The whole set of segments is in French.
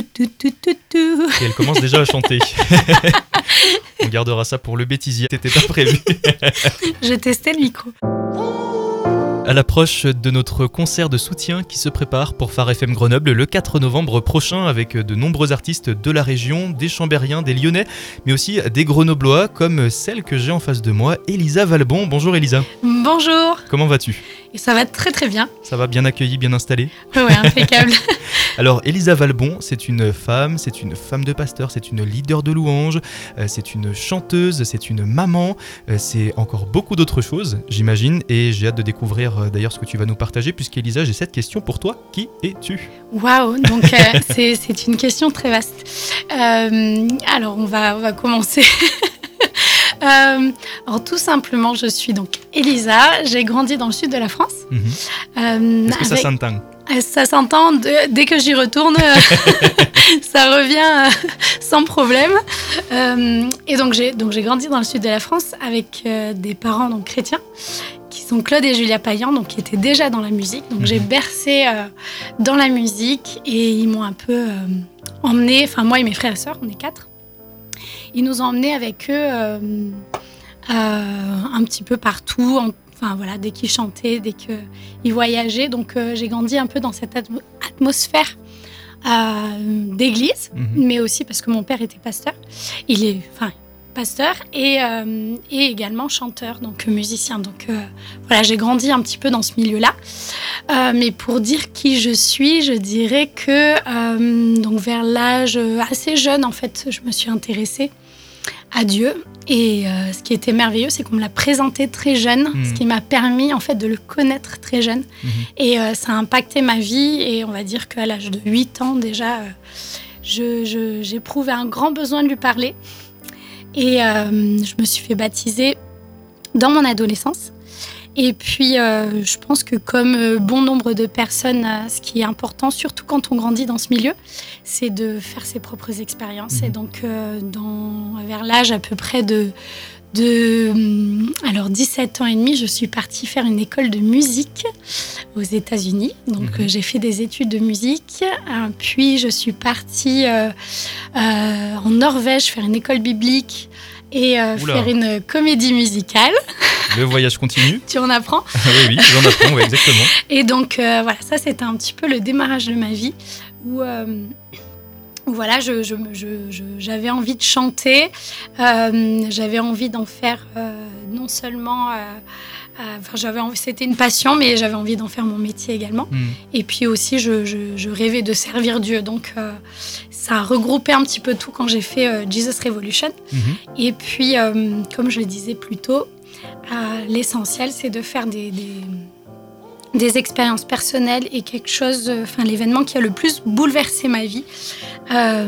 Et elle commence déjà à chanter. On gardera ça pour le bêtisier. C'était pas prévu. Je testais le micro. À l'approche de notre concert de soutien qui se prépare pour Phare FM Grenoble le 4 novembre prochain avec de nombreux artistes de la région, des Chambériens, des Lyonnais, mais aussi des Grenoblois comme celle que j'ai en face de moi, Elisa Valbon. Bonjour Elisa. Bonjour. Comment vas-tu? Et ça va très très bien. Ça va bien accueilli, bien installé Ouais, impeccable. Alors Elisa Valbon, c'est une femme, c'est une femme de pasteur, c'est une leader de louange, euh, c'est une chanteuse, c'est une maman, euh, c'est encore beaucoup d'autres choses, j'imagine, et j'ai hâte de découvrir euh, d'ailleurs ce que tu vas nous partager, puisqu'Elisa, j'ai cette question pour toi. Qui es-tu? Waouh, donc euh, c'est une question très vaste. Euh, alors on va, on va commencer. Euh, alors tout simplement, je suis donc Elisa, j'ai grandi dans le sud de la France. Mhm. Euh, Est-ce que ça avec- s'entend? Ça s'entend dès que j'y retourne, ça revient sans problème. Euh, et donc j'ai donc j'ai grandi dans le sud de la France avec des parents donc chrétiens qui sont Claude et Julia Payan, donc qui étaient déjà dans la musique. Donc Mhm. j'ai bercé euh, dans la musique et ils m'ont un peu euh, emmené, enfin moi et mes frères et sœurs, on est quatre. Ils nous ont emmenés avec eux euh, un petit peu partout, en- enfin voilà, dès qu'ils chantaient, dès qu'ils voyageaient. Donc j'ai grandi un peu dans cette atmo- atmosphère d'église, Mhm. mais aussi parce que mon père était pasteur. Il est, enfin, pasteur et, euh, et également chanteur, donc musicien. Donc euh, voilà, j'ai grandi un petit peu dans ce milieu-là. Euh, mais pour dire qui je suis, je dirais que donc vers l'âge assez jeune, en fait, je me suis intéressée à Dieu. Et ce qui était merveilleux, c'est qu'on me l'a présenté très jeune, Mhm. ce qui m'a permis en fait de le connaître très jeune. Mhm. Et ça a impacté ma vie. Et on va dire qu'à l'âge de 8 ans déjà, euh, je- je- j'éprouvais un grand besoin de lui parler. Et euh, je me suis fait baptiser dans mon adolescence. Et puis, euh, je pense que comme euh, bon nombre de personnes, euh, ce qui est important, surtout quand on grandit dans ce milieu, c'est de faire ses propres expériences. Mhm. Et donc, euh, dans, vers l'âge à peu près de, de hum, alors 17 ans et demi, je suis partie faire une école de musique aux États-Unis. Donc, Mhm. euh, j'ai fait des études de musique. Puis, je suis partie euh, euh, en Norvège faire une école biblique et faire une comédie musicale. Le voyage continue. Tu en apprends. oui, oui, j'en apprends, oui, exactement. Et donc, euh, voilà, ça, c'était un petit peu le démarrage de ma vie où. euh, voilà, je- je- je- je- j'avais envie de chanter, euh, j'avais envie d'en faire non seulement, enfin j'avais c'était une passion, mais j'avais envie d'en faire mon métier également. Mhm. Et puis aussi, je, je- je rêvais de servir Dieu, donc euh, ça a regroupé un petit peu tout quand j'ai fait euh, Jesus Revolution. Mhm. Et puis, euh, comme je le disais plus tôt, euh, l'essentiel, c'est de faire des, des, des expériences personnelles et quelque chose, euh, enfin, l'événement qui a le plus bouleversé ma vie, euh,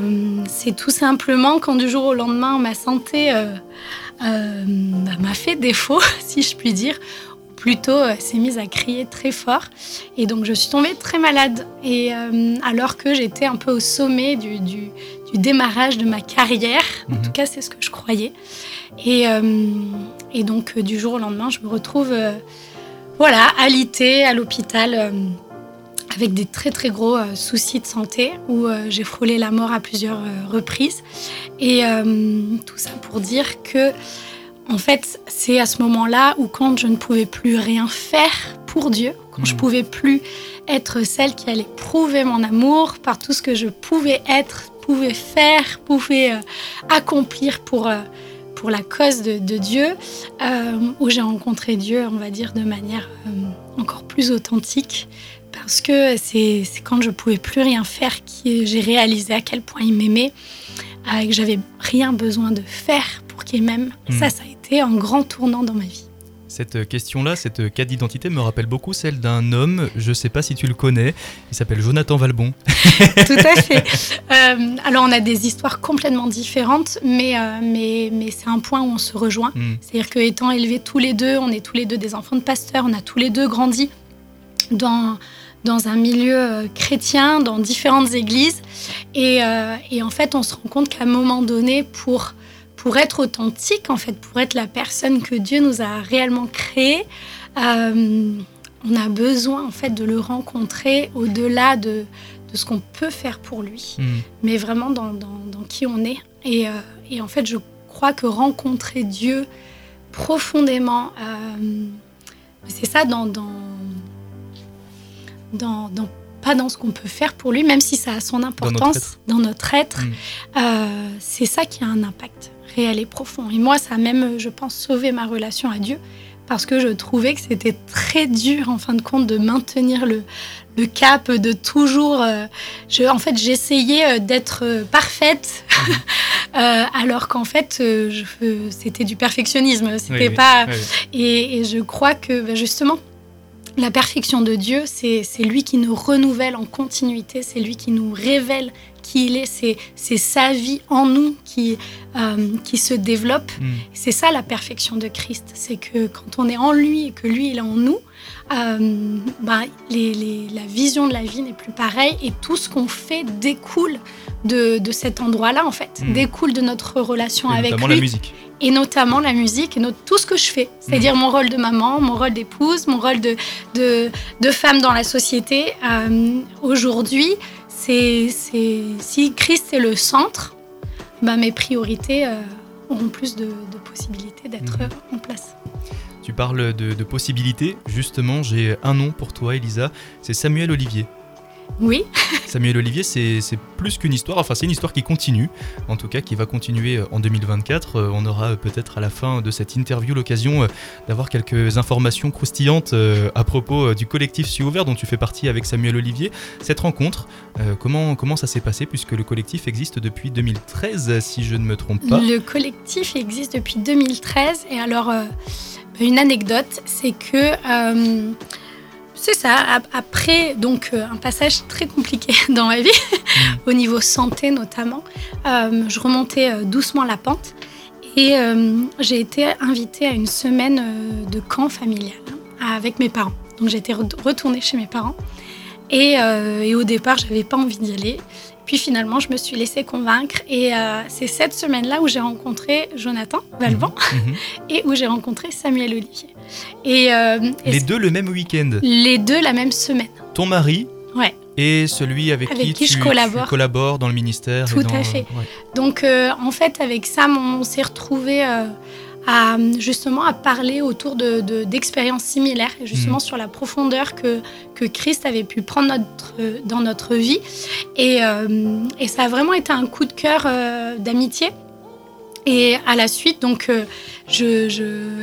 c'est tout simplement quand du jour au lendemain, ma santé euh, bah, m'a fait défaut, si je puis dire. Ou Plutôt, s'est mise à crier très fort. Et donc, je suis tombée très malade. Et alors que j'étais un peu au sommet du, du- du démarrage de ma carrière, en Mhm. tout cas, c'est ce que je croyais. Et, euh, et donc, euh, du jour au lendemain, je me retrouve, euh, voilà, alitée à l'hôpital euh, avec des très très gros euh, soucis de santé où euh, j'ai frôlé la mort à plusieurs euh, reprises. Et tout ça pour dire que, en fait, c'est à ce moment-là où quand je ne pouvais plus rien faire pour Dieu, quand je Mhm. pouvais plus être celle qui allait prouver mon amour par tout ce que je pouvais être, pouvais faire, pouvais accomplir pour, pour la cause de, de Dieu, euh, où j'ai rencontré Dieu, on va dire, de manière euh, encore plus authentique. Parce que c'est quand je pouvais plus rien faire que j'ai réalisé à quel point il m'aimait, euh, et que j'avais rien besoin de faire pour qu'il m'aime. Mhm. Ça, ça a été un grand tournant dans ma vie. Cette question-là, cette quête d'identité me rappelle beaucoup celle d'un homme, je sais pas si tu le connais, il s'appelle Jonathan Valbon. Tout à fait. Euh, alors, on a des histoires complètement différentes, mais, euh, mais, mais c'est un point où on se rejoint. Mhm. C'est-à-dire qu'étant élevés tous les deux, on est tous les deux des enfants de pasteurs, on a tous les deux grandi dans, dans un milieu euh, chrétien, dans différentes églises. Et, euh, et en fait, on se rend compte qu'à un moment donné, pour, pour être authentique, en fait, pour être la personne que Dieu nous a réellement créée, euh, on a besoin en fait de le rencontrer au-delà de, de ce qu'on peut faire pour lui, Mm. mais vraiment dans, dans- dans qui on est. Et, euh, et en fait, je crois que rencontrer Dieu profondément, euh, c'est ça dans, dans, pas dans ce qu'on peut faire pour lui, même si ça a son importance dans notre être. Mm. Euh, c'est ça qui a un impact réel et profond. Et moi, ça a même, je pense, sauvé ma relation à Dieu parce que je trouvais que c'était très dur, en fin de compte, de maintenir le, le cap, de toujours. euh, je, en fait, j'essayais euh, d'être euh, parfaite, euh, alors qu'en fait, euh, c'était du perfectionnisme. C'était Oui, pas. oui, oui. Et, et je crois que bah, justement, la perfection de Dieu, c'est lui qui nous renouvelle en continuité, c'est lui qui nous révèle qui il est, c'est c'est sa vie en nous qui, euh, qui se développe. Mm. C'est ça la perfection de Christ, c'est que quand on est en lui et que lui il est en nous, euh, bah, les- les- la vision de la vie n'est plus pareille et tout ce qu'on fait découle de, de cet endroit-là en fait, Mm. découle de notre relation Et avec notamment lui la musique. et notamment la musique et tout ce que je fais. C'est-à-dire mon rôle de maman, mon rôle d'épouse, mon rôle de, de, de femme dans la société. Euh, Aujourd'hui, c'est si Christ est le centre, bah, mes priorités euh, auront plus de, de possibilités d'être Mhm. en place. Tu parles de, de possibilités. Justement, j'ai un nom pour toi, Elisa. C'est Samuel Olivier. Oui, Samuel Olivier, c'est plus qu'une histoire, enfin c'est une histoire qui continue, en tout cas qui va continuer euh, en 2024. Euh, On aura euh, peut-être à la fin de cette interview l'occasion d'avoir quelques informations croustillantes à propos du collectif Cieux Ouvert dont tu fais partie avec Samuel Olivier. Cette rencontre, comment, comment ça s'est passé puisque le collectif existe depuis 2013 si je ne me trompe pas? Le collectif existe depuis 2013 et alors une anecdote, c'est que euh, c'est ça, ap- après donc euh, un passage très compliqué dans ma vie, au niveau santé notamment, euh, je remontais euh, doucement la pente et euh, j'ai été invitée à une semaine de camp familial hein, avec mes parents. Donc j'étais re- retournée chez mes parents et, euh, et au départ j'avais pas envie d'y aller. Puis finalement, je me suis laissée convaincre et euh, c'est cette semaine-là où j'ai rencontré Jonathan Valvan Mhm. et où j'ai rencontré Samuel Olivier. Et, euh, et Les deux le même week-end. les deux la même semaine. Ton mari Ouais. et celui avec, Avec qui, qui je tu, collabore. tu collabores dans le ministère. et Tout dans- à fait. ouais. Donc euh, en fait, avec Sam, on s'est retrouvés euh, à justement à parler autour de, de- d'expériences similaires et justement Mhm. sur la profondeur que, que Christ avait pu prendre notre, dans notre vie. Et, euh, et ça a vraiment été un coup de cœur euh, d'amitié. Et à la suite, donc, euh,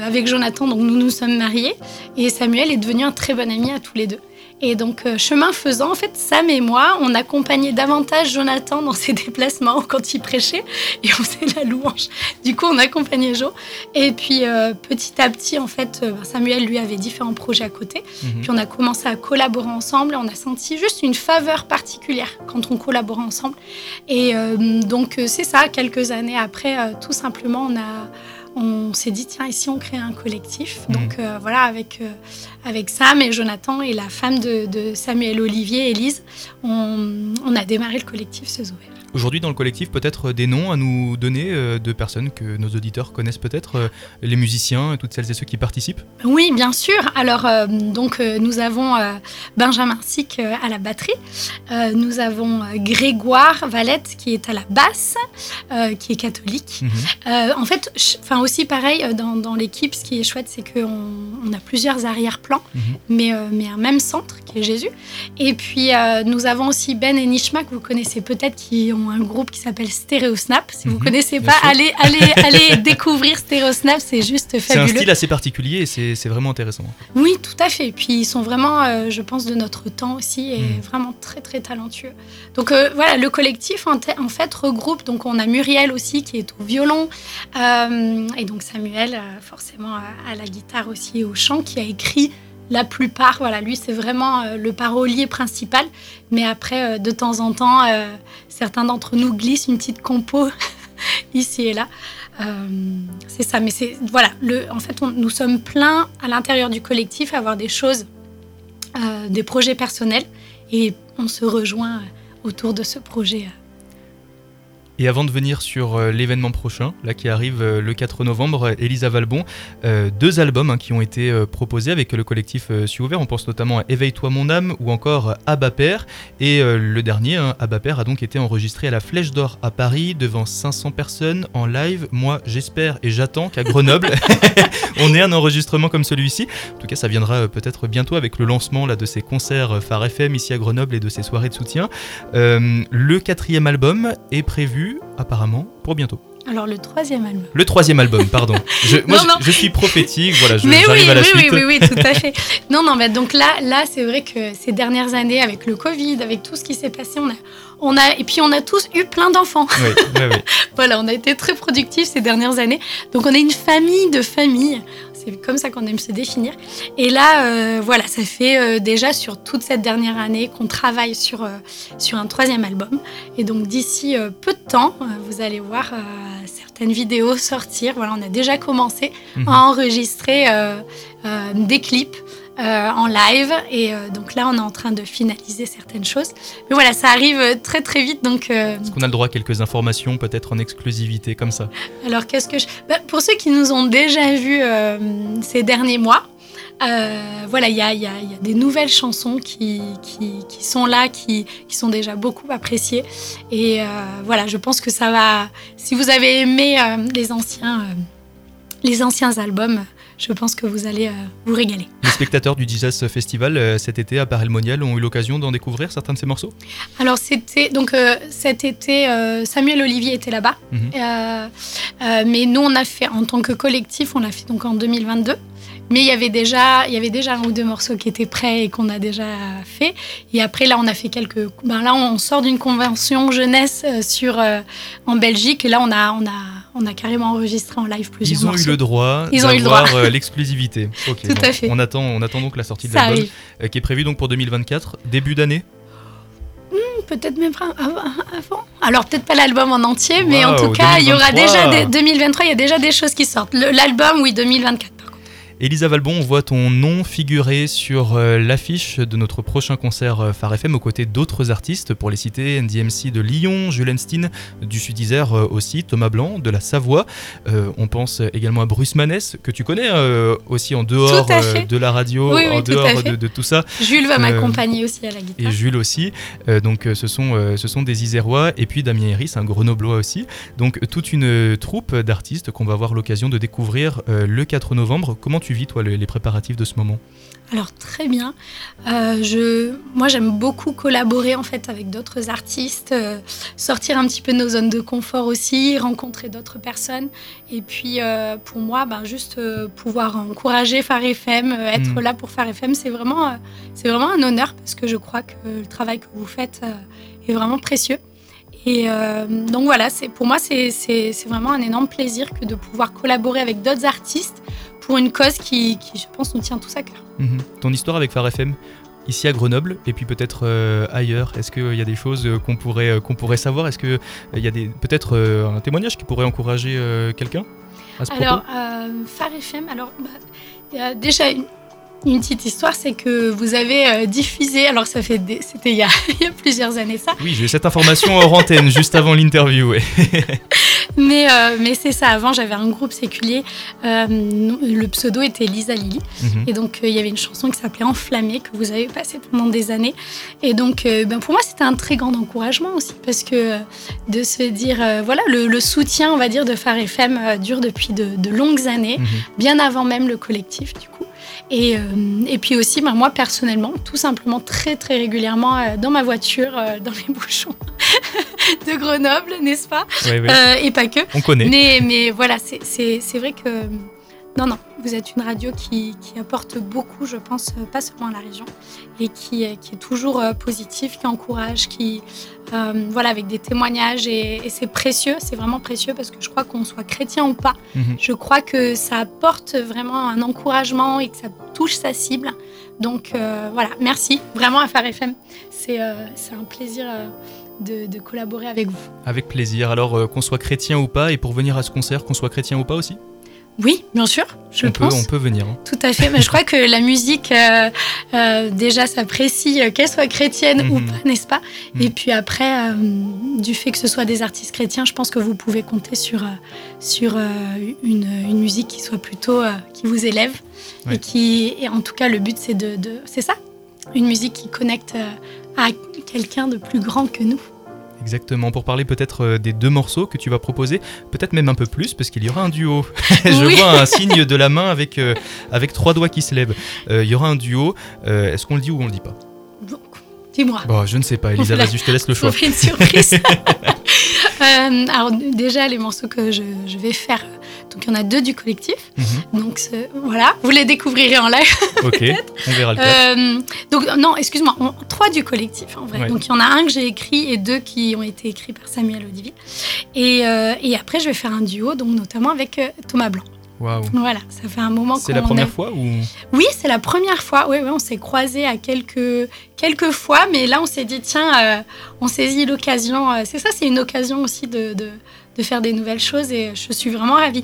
avec Jonathan, donc nous nous sommes mariés et Samuel est devenu un très bon ami à tous les deux. Et donc, euh, chemin faisant, en fait, Sam et moi, on accompagnait davantage Jonathan dans ses déplacements quand il prêchait et on faisait la louange. Du coup, on accompagnait Jo. Et puis, euh, petit à petit, en fait, euh, Samuel, lui, avait différents projets à côté. Mhm. Puis on a commencé à collaborer ensemble et on a senti juste une faveur particulière quand on collabore ensemble. Et euh, donc c'est ça, quelques années après, euh, tout simplement, on a... On s'est dit, tiens, ici on crée un collectif. Mhm. Donc euh, voilà, avec, euh, avec Sam et Jonathan et la femme de, de Samuel Olivier, Élise, on, on a démarré le collectif Se Ouvert. Aujourd'hui, dans le collectif, peut-être des noms à nous donner euh, de personnes que nos auditeurs connaissent peut-être, euh, les musiciens, toutes celles et ceux qui participent. Oui, bien sûr. Alors, euh, donc, nous avons Benjamin Sick à la batterie. Nous avons Grégoire Valette qui est à la basse, qui est catholique. Mhm. En fait, enfin aussi pareil dans, dans l'équipe, ce qui est chouette, c'est qu'on on a plusieurs arrière-plans, Mhm. mais, mais un même centre qui est Jésus. Et puis nous avons aussi Ben et Nishma que vous connaissez peut-être, qui ont un groupe qui s'appelle Stereo Snap. Si vous Mhm, connaissez pas, sûr. allez, allez, allez découvrir Stereo Snap, c'est juste C'est un fabuleux. style assez particulier et c'est vraiment intéressant. Oui, tout à fait. Et puis ils sont vraiment, euh, je pense, de notre temps aussi et Mm. vraiment très très talentueux. Donc euh, voilà, le collectif en, fait regroupe. Donc on a Muriel aussi qui est au violon euh, et donc Samuel forcément à la guitare aussi et au chant qui a écrit la plupart. Voilà, lui c'est vraiment euh, le parolier principal. Mais après, euh, de temps en temps, euh, certains d'entre nous glissent une petite compo ici et là. C'est ça, mais c'est voilà. En fait, nous sommes pleins à l'intérieur du collectif à avoir des choses, des projets personnels, et on se rejoint autour de ce projet. Euh. Et avant de venir sur euh, l'événement prochain, là qui arrive euh, le 4 novembre, Elisa Valbon, euh, deux albums hein, qui ont été proposés avec le collectif Suis Ouvert. On pense notamment à Éveille-toi mon âme ou encore Abba Père. Et le dernier, hein, Abba Père, a donc été enregistré à la Flèche d'Or à Paris devant 500 personnes en live. Moi, j'espère et j'attends qu'à Grenoble, on ait un enregistrement comme celui-ci. En tout cas, ça viendra peut-être bientôt avec le lancement là, de ces concerts Phare FM ici à Grenoble et de ces soirées de soutien. le quatrième album est prévu apparemment, pour bientôt. Alors le troisième album. Le troisième album, pardon. Je, moi, Je, suis prophétique, voilà, je, mais oui, à la oui, suite. Oui, oui, oui, tout à fait. non, non, mais donc là, là, c'est vrai que ces dernières années, avec le Covid, avec tout ce qui s'est passé, on a, on a, et puis on a tous eu plein d'enfants. Oui, oui, oui. voilà, on a été très productifs ces dernières années. Donc on est une famille de familles. C'est comme ça qu'on aime se définir. Et là, euh, voilà, ça fait euh, déjà sur toute cette dernière année qu'on travaille sur, euh, sur un troisième album. Et donc d'ici peu de temps, vous allez voir certaines vidéos sortir. Voilà, on a déjà commencé mhm. à enregistrer des clips. Euh, en live. Et euh, donc là, on est en train de finaliser certaines choses. Mais voilà, ça arrive très très vite. Donc, euh, Est-ce qu'on a le droit à quelques informations, peut-être en exclusivité, comme ça? Alors, qu'est-ce que je... Bah, pour ceux qui nous ont déjà vus ces derniers mois, voilà, il y a, y, y a, des nouvelles chansons qui, qui, qui sont là, qui, qui, sont déjà beaucoup appréciées. Et voilà, je pense que ça va. Si vous avez aimé les anciens, les anciens albums, je pense que vous allez euh, vous régaler. Les spectateurs du Jesus Festival euh, cet été à Paris Monial ont eu l'occasion d'en découvrir certains de ces morceaux? Alors c'était donc euh, cet été Samuel Olivier était là-bas, mhm. mais nous on a fait en tant que collectif, on l'a fait donc en 2022. Mais il y avait déjà, il y avait déjà un ou deux morceaux qui étaient prêts et qu'on a déjà fait. Et après là, on a fait quelques. Ben là, on sort d'une convention jeunesse sur en Belgique. Et là, on a, on a on a carrément enregistré en live plusieurs Ils ont eu le droit d'avoir euh, l'exclusivité. Tout à fait. On attend, on attend donc la sortie de l'album euh, qui est prévue donc pour 2024, début d'année. Hmm, peut-être même avant. Alors peut-être pas l'album en entier, mais en tout cas, il y aura déjà 2023, il y a déjà des choses qui sortent. L'album, oui, 2024. Elisa Valbon, on voit ton nom figurer sur euh, l'affiche de notre prochain concert euh, Phare FM aux côtés d'autres artistes, pour les citer NDMC de Lyon, Jules Einstein du Sud-Isère euh, aussi, Thomas Blanc de la Savoie. on pense également à Bruce Manès, que tu connais aussi en dehors de la radio, en dehors de, tout ça. Jules va m'accompagner aussi à la guitare. Et Jules aussi. donc ce sont, ce sont des Isérois. Et puis Damien Héris, un grenoblois aussi. Donc toute une troupe d'artistes qu'on va avoir l'occasion de découvrir le 4 novembre. Comment tu vis, toi, les, préparatifs de ce moment alors très bien. Euh, je, moi j'aime beaucoup collaborer en fait avec d'autres artistes, euh, sortir un petit peu de nos zones de confort aussi, rencontrer d'autres personnes. Et puis euh, pour moi, ben, juste pouvoir encourager Phare FM, être mm. là pour Phare FM, c'est vraiment, c'est vraiment un honneur parce que je crois que le travail que vous faites est vraiment précieux. Et donc voilà, c'est, pour moi c'est, c'est vraiment un énorme plaisir que de pouvoir collaborer avec d'autres artistes pour une cause qui, je pense, nous tient tous à cœur. Mhm. Ton histoire avec Phare FM ici à Grenoble et puis peut-être euh, ailleurs Est-ce qu'il y a des choses euh, qu'on pourrait, euh, qu'on pourrait savoir? Est-ce qu'il y a peut-être un témoignage qui pourrait encourager quelqu'un Alors, Phare FM, alors, bah, déjà, une, une petite histoire, c'est que vous avez diffusé, alors ça fait, c'était il, y a plusieurs années ça. Oui, j'ai cette information hors antenne, juste avant l'interview. mais, euh, mais c'est ça. Avant, j'avais un groupe séculier. Euh, le pseudo était Lisa Lily. Mhm. Et donc, euh, il y avait une chanson qui s'appelait Enflammée, que vous avez passée pendant des années. Et donc, ben, pour moi, c'était un très grand encouragement aussi, parce que de se dire, voilà, le, soutien, on va dire, de Phare FM dure depuis de, longues années, mhm. bien avant même le collectif, du coup. Et, et, puis aussi, ben, moi personnellement, tout simplement très très régulièrement dans ma voiture, dans les bouchons, de Grenoble, n'est-ce pas? Euh, Et pas que. On connaît. Mais, mais voilà, c'est vrai que. Non, non, vous êtes une radio qui, qui, apporte beaucoup, je pense, euh, pas seulement à la région, et qui, qui est toujours euh, positive, qui encourage, qui. voilà, avec des témoignages, et, c'est précieux, c'est vraiment précieux parce que je crois qu'on soit chrétien ou pas, mhm. je crois que ça apporte vraiment un encouragement et que ça touche sa cible. Donc voilà, merci vraiment à Phare FM. C'est un plaisir de, collaborer avec vous. Avec plaisir. Alors euh, qu'on soit chrétien ou pas, et pour venir à ce concert, qu'on soit chrétien ou pas aussi? Oui, bien sûr, je on pense. Peut, on peut venir. Hein. Tout à fait, mais je crois que la musique, euh, euh, déjà, s'apprécie, euh, qu'elle soit chrétienne ou Mhm. pas, n'est-ce pas? Mhm. Et puis après, du fait que ce soit des artistes chrétiens, je pense que vous pouvez compter sur, sur une, une musique qui soit plutôt, qui vous élève. Ouais. Et qui, et en tout cas, le but, c'est de, de- c'est ça, une musique qui connecte à quelqu'un de plus grand que nous. Exactement, pour parler peut-être euh, des deux morceaux que tu vas proposer, peut-être même un peu plus, parce qu'il y aura un duo. Je Oui. vois un signe de la main avec, euh, avec trois doigts qui se lèvent. Euh, Il y aura un duo. Euh, Est-ce qu'on le dit ou on le dit pas? Dis-moi. Bon, je ne sais pas, Elisa, vas-y, je te laisse le choix. fait une surprise. Euh, alors déjà, les morceaux que je, je vais faire, donc il y en a deux du collectif. Mhm. Donc voilà, vous les découvrirez en live. Ok, on verra le. Euh, donc non, excuse-moi, trois du collectif en vrai. Ouais. Donc il y en a un que j'ai écrit et deux qui ont été écrits par Samuel Odivi. Et, euh, et après, je vais faire un duo, donc notamment avec euh, Thomas Blanc. Waouh. Voilà, ça fait un moment C'est la première a- fois ou? Oui, c'est la première fois. Oui, oui, on s'est croisés à quelques, quelques fois, mais là, on s'est dit, tiens, euh, on saisit l'occasion. euh, c'est ça, c'est une occasion aussi de, de, de faire des nouvelles choses et je suis vraiment ravie.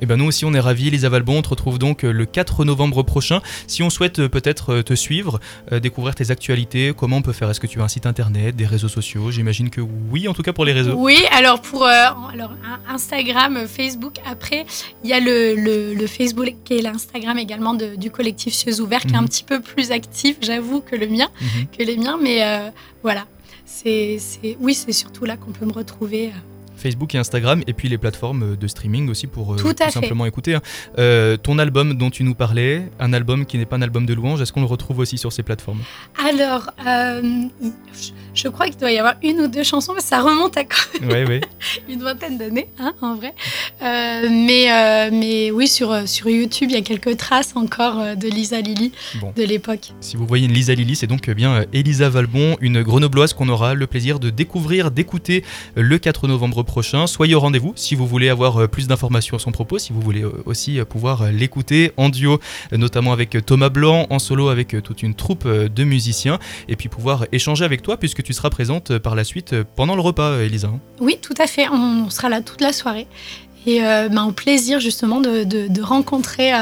Eh ben nous aussi on est ravis, Elisa Valbon, on te retrouve donc euh, le 4 novembre prochain. Si on souhaite euh, peut-être euh, te suivre, découvrir tes actualités, comment on peut faire? Est-ce que tu as un site internet, des réseaux sociaux? J'imagine que oui, en tout cas pour les réseaux. Oui, alors pour euh, alors, Instagram, Facebook, après, il y a le, le, le Facebook qui est l'Instagram également de- du collectif Cieux Ouverts, qui est un Mhm. petit peu plus actif, j'avoue, que le mien, Mhm. que les miens, mais euh, voilà. C'est, c'est, oui, c'est surtout là qu'on peut me retrouver. Facebook et Instagram, et puis les plateformes de streaming aussi pour euh, Tout simplement écouter. hein. Euh, ton album dont tu nous parlais, un album qui n'est pas un album de louange, est-ce qu'on le retrouve aussi sur ces plateformes? Alors, euh, je- crois qu'il doit y avoir une ou deux chansons, mais ça remonte à quand Ouais, ouais. une vingtaine d'années, hein, en vrai. Mais, mais oui, sur, sur YouTube, il y a quelques traces encore de Lisa Lily Bon. de l'époque. Si vous voyez une Lisa Lily, c'est donc bien Elisa Valbon, une grenobloise qu'on aura le plaisir de découvrir, d'écouter le 4 novembre prochain. Soyez au rendez-vous si vous voulez avoir euh, plus d'informations à son propos, si vous voulez euh, aussi euh, pouvoir l'écouter en duo, notamment avec Thomas Blanc, en solo avec toute une troupe de musiciens, et puis pouvoir échanger avec toi puisque tu seras présente par la suite pendant le repas, Elisa. Oui, tout à fait. On sera là toute la soirée. Et euh, ben, au plaisir justement de, rencontrer,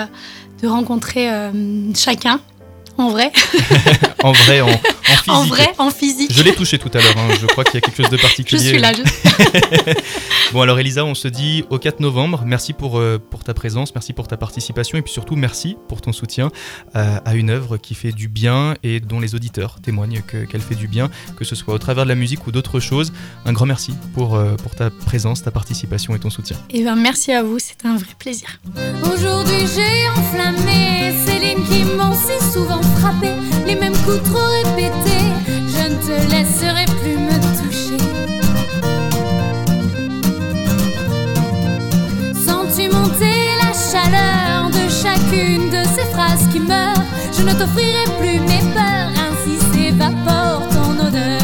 de rencontrer chacun en vrai, En vrai, en, en physique. en vrai, en physique. Je l'ai touché tout à l'heure, hein, je crois qu'il y a quelque chose de Je particulier. suis là. je- Bon alors Elisa, on se dit au 4 novembre. Merci pour, euh, pour ta présence, merci pour ta participation et puis surtout merci pour ton soutien euh, à une œuvre qui fait du bien et dont les auditeurs témoignent que- qu'elle fait du bien, que ce soit au travers de la musique ou d'autres choses. Un grand merci pour, euh, pour ta présence, ta participation et ton soutien. Et ben, merci à vous, c'était un vrai plaisir. Aujourd'hui j'ai enflammé Qui m'ont si souvent frappé Les mêmes coups trop répétés. Je ne te laisserai plus me toucher. Sens-tu monter la chaleur de chacune de ces phrases qui meurent? Je ne t'offrirai plus mes peurs Ainsi s'évapore ton odeur.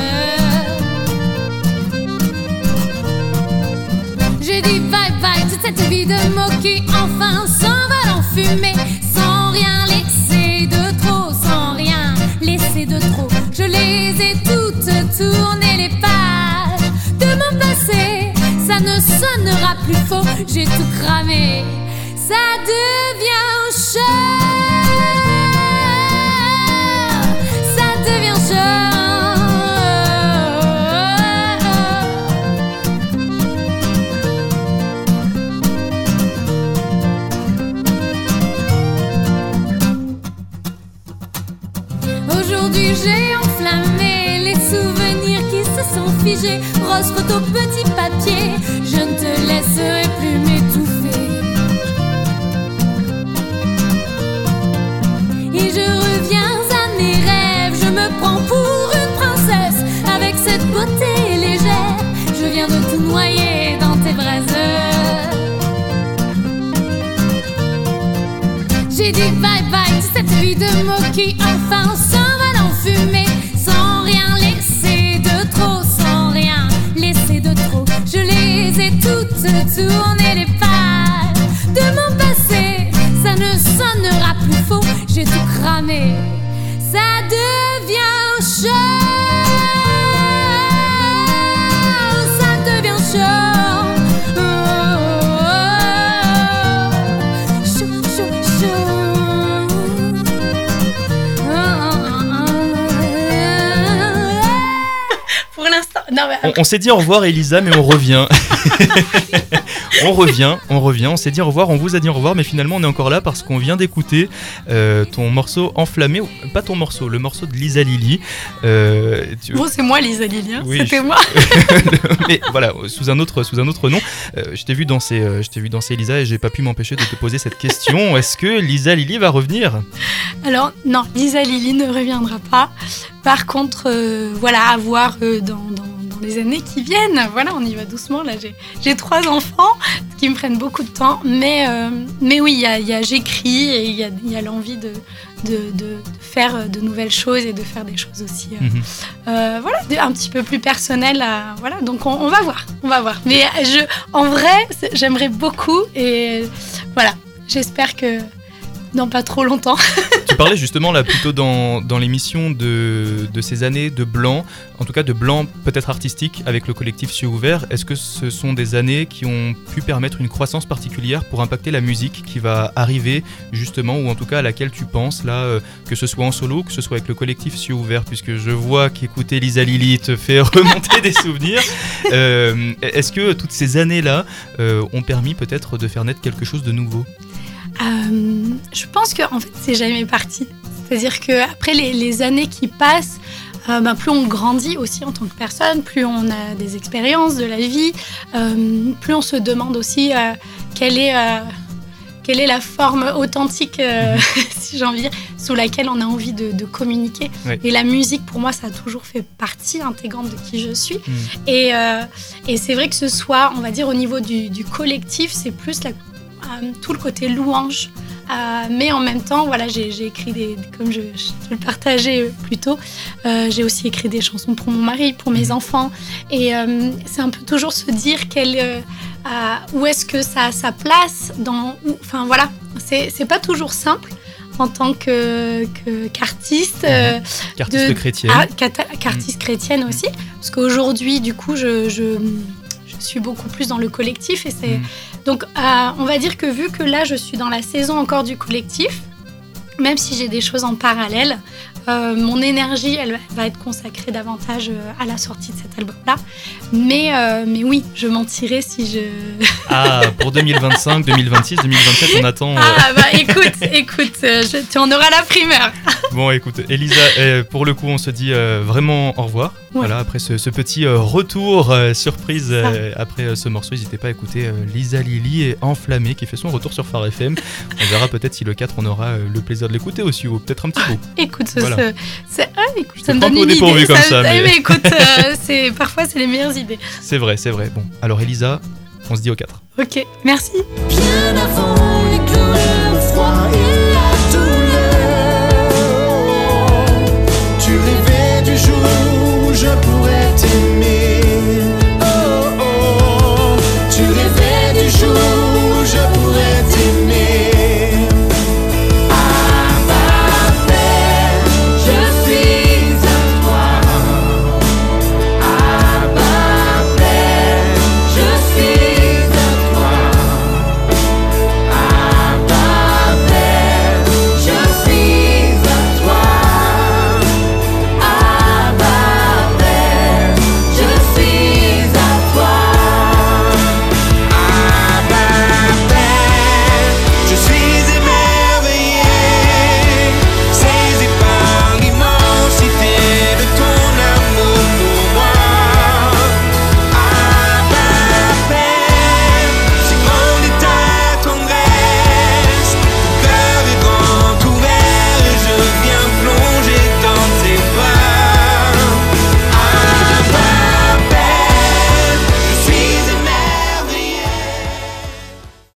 J'ai dit bye bye toute cette vie de mots qui enfin s'envole en fumée Ai toutes tournées les pages de mon passé Ça ne sonnera plus faux, j'ai tout cramé. Ça devient chaud figés Rose photo petit papier Je ne te laisserai plus m'étouffer. Et je reviens à mes rêves Je me prends pour une princesse Avec cette beauté légère Je viens de tout noyer dans tes braises J'ai dit bye bye cette vie de qui enfin se tourner les pages de mon passé. Ça ne sonnera plus faux, j'ai tout cramé. Ça devient chaud. Ça devient chaud. Chaud, chaud, chaud. Pour l'instant, non mais... On s'est dit au revoir Elisa, mais on revient. on revient, on revient, on s'est dit au revoir, on vous a dit au revoir, mais finalement on est encore là parce qu'on vient d'écouter euh, ton morceau enflammé, pas ton morceau, le morceau de Lisa Lily. Euh, tu- Bon, c'est moi, Lisa Lily. hein. Oui, C'était je- moi. mais voilà, sous un autre, sous un autre nom. Euh, je t'ai vu danser, euh, je t'ai vu danser Lisa et j'ai pas pu m'empêcher de te poser cette question. Est-ce que Lisa Lily va revenir? Alors, non, Lisa Lily ne reviendra pas. Par contre, voilà, à voir dans- dans les années qui viennent. Voilà, on y va doucement. Là, j'ai- trois enfants, ce qui me prennent beaucoup de temps. Mais, euh, mais oui, il y a, y a- j'écris et il y a, il y a l'envie de, de, de- de faire de nouvelles choses et de faire des choses aussi, euh, Mhm. euh, voilà, un petit peu plus personnelles. à- voilà, donc on, on va voir, on va voir. Mais je, en vrai, j'aimerais beaucoup et voilà, j'espère que dans pas trop longtemps. Parlais justement là plutôt dans, dans l'émission de, de ces années de blanc, en tout cas de blanc peut-être artistique avec le collectif Cieux Ouvert. Est-ce que ce sont des années qui ont pu permettre une croissance particulière pour impacter la musique qui va arriver justement, ou en tout cas à laquelle tu penses là, euh, que ce soit en solo, que ce soit avec le collectif Cieux Ouvert, puisque je vois qu'écouter Lisa Lily te fait remonter des souvenirs. Euh, Est-ce que toutes ces années-là euh, ont permis peut-être de faire naître quelque chose de nouveau? Euh, je pense que en fait c'est jamais parti. C'est-à-dire que après les, les années qui passent, euh, bah, plus on grandit aussi en tant que personne, plus on a des expériences de la vie, euh, plus on se demande aussi euh, quelle est quelle est la forme authentique, euh, si j'ai envie, sous laquelle on a envie de, de communiquer. Et la musique, pour moi, ça a toujours fait partie intégrante de qui je suis. Mm. Et, et c'est vrai que ce soit, on va dire, au niveau du, du collectif, c'est plus la, euh, tout le côté louange. Euh, mais en même temps, voilà, j'ai écrit des, comme je, je te le partageais plus tôt, euh, j'ai aussi écrit des chansons pour mon mari, pour mes Mhm. enfants. Et euh, c'est un peu toujours se dire quel, euh, euh, où est-ce que ça a sa place dans, enfin voilà, c'est c'est pas toujours simple en tant que qu'artiste. euh, Qu'artiste de- chrétienne. ah, qu'artiste chrétienne aussi, parce qu'aujourd'hui, du coup, je, je, je suis beaucoup plus dans le collectif. Et c'est. Donc, euh, on va dire que vu que là, je suis dans la saison encore du collectif, même si j'ai des choses en parallèle, euh, mon énergie, elle va être consacrée davantage euh, à la sortie de cet album-là. Mais, euh, mais oui, je mentirais si je... Ah, pour 2025, 2026, 2027, on attend. Ah bah écoute, écoute, je- tu en auras la primeur. Bon, écoute, Elisa, pour le coup, on se dit vraiment au revoir. Ouais. Voilà, après ce, ce petit retour surprise après ce morceau, n'hésitez pas à écouter Lisa Lily et Enflammé qui fait son retour sur Phare FM. On verra peut-être si le 4 on aura le plaisir de l'écouter aussi, ou peut-être un petit bout. Écoute, ce- Voilà. Ce- c'est- ah, écoute, Je ça me donne une dépourvu idée. comme me- ça, eh, mais- mais écoute, euh, c'est parfois c'est les meilleures idées. C'est vrai, c'est vrai. Bon, alors Elisa, on se dit au 4. Ok, merci. Bien avant l'éclat, le froid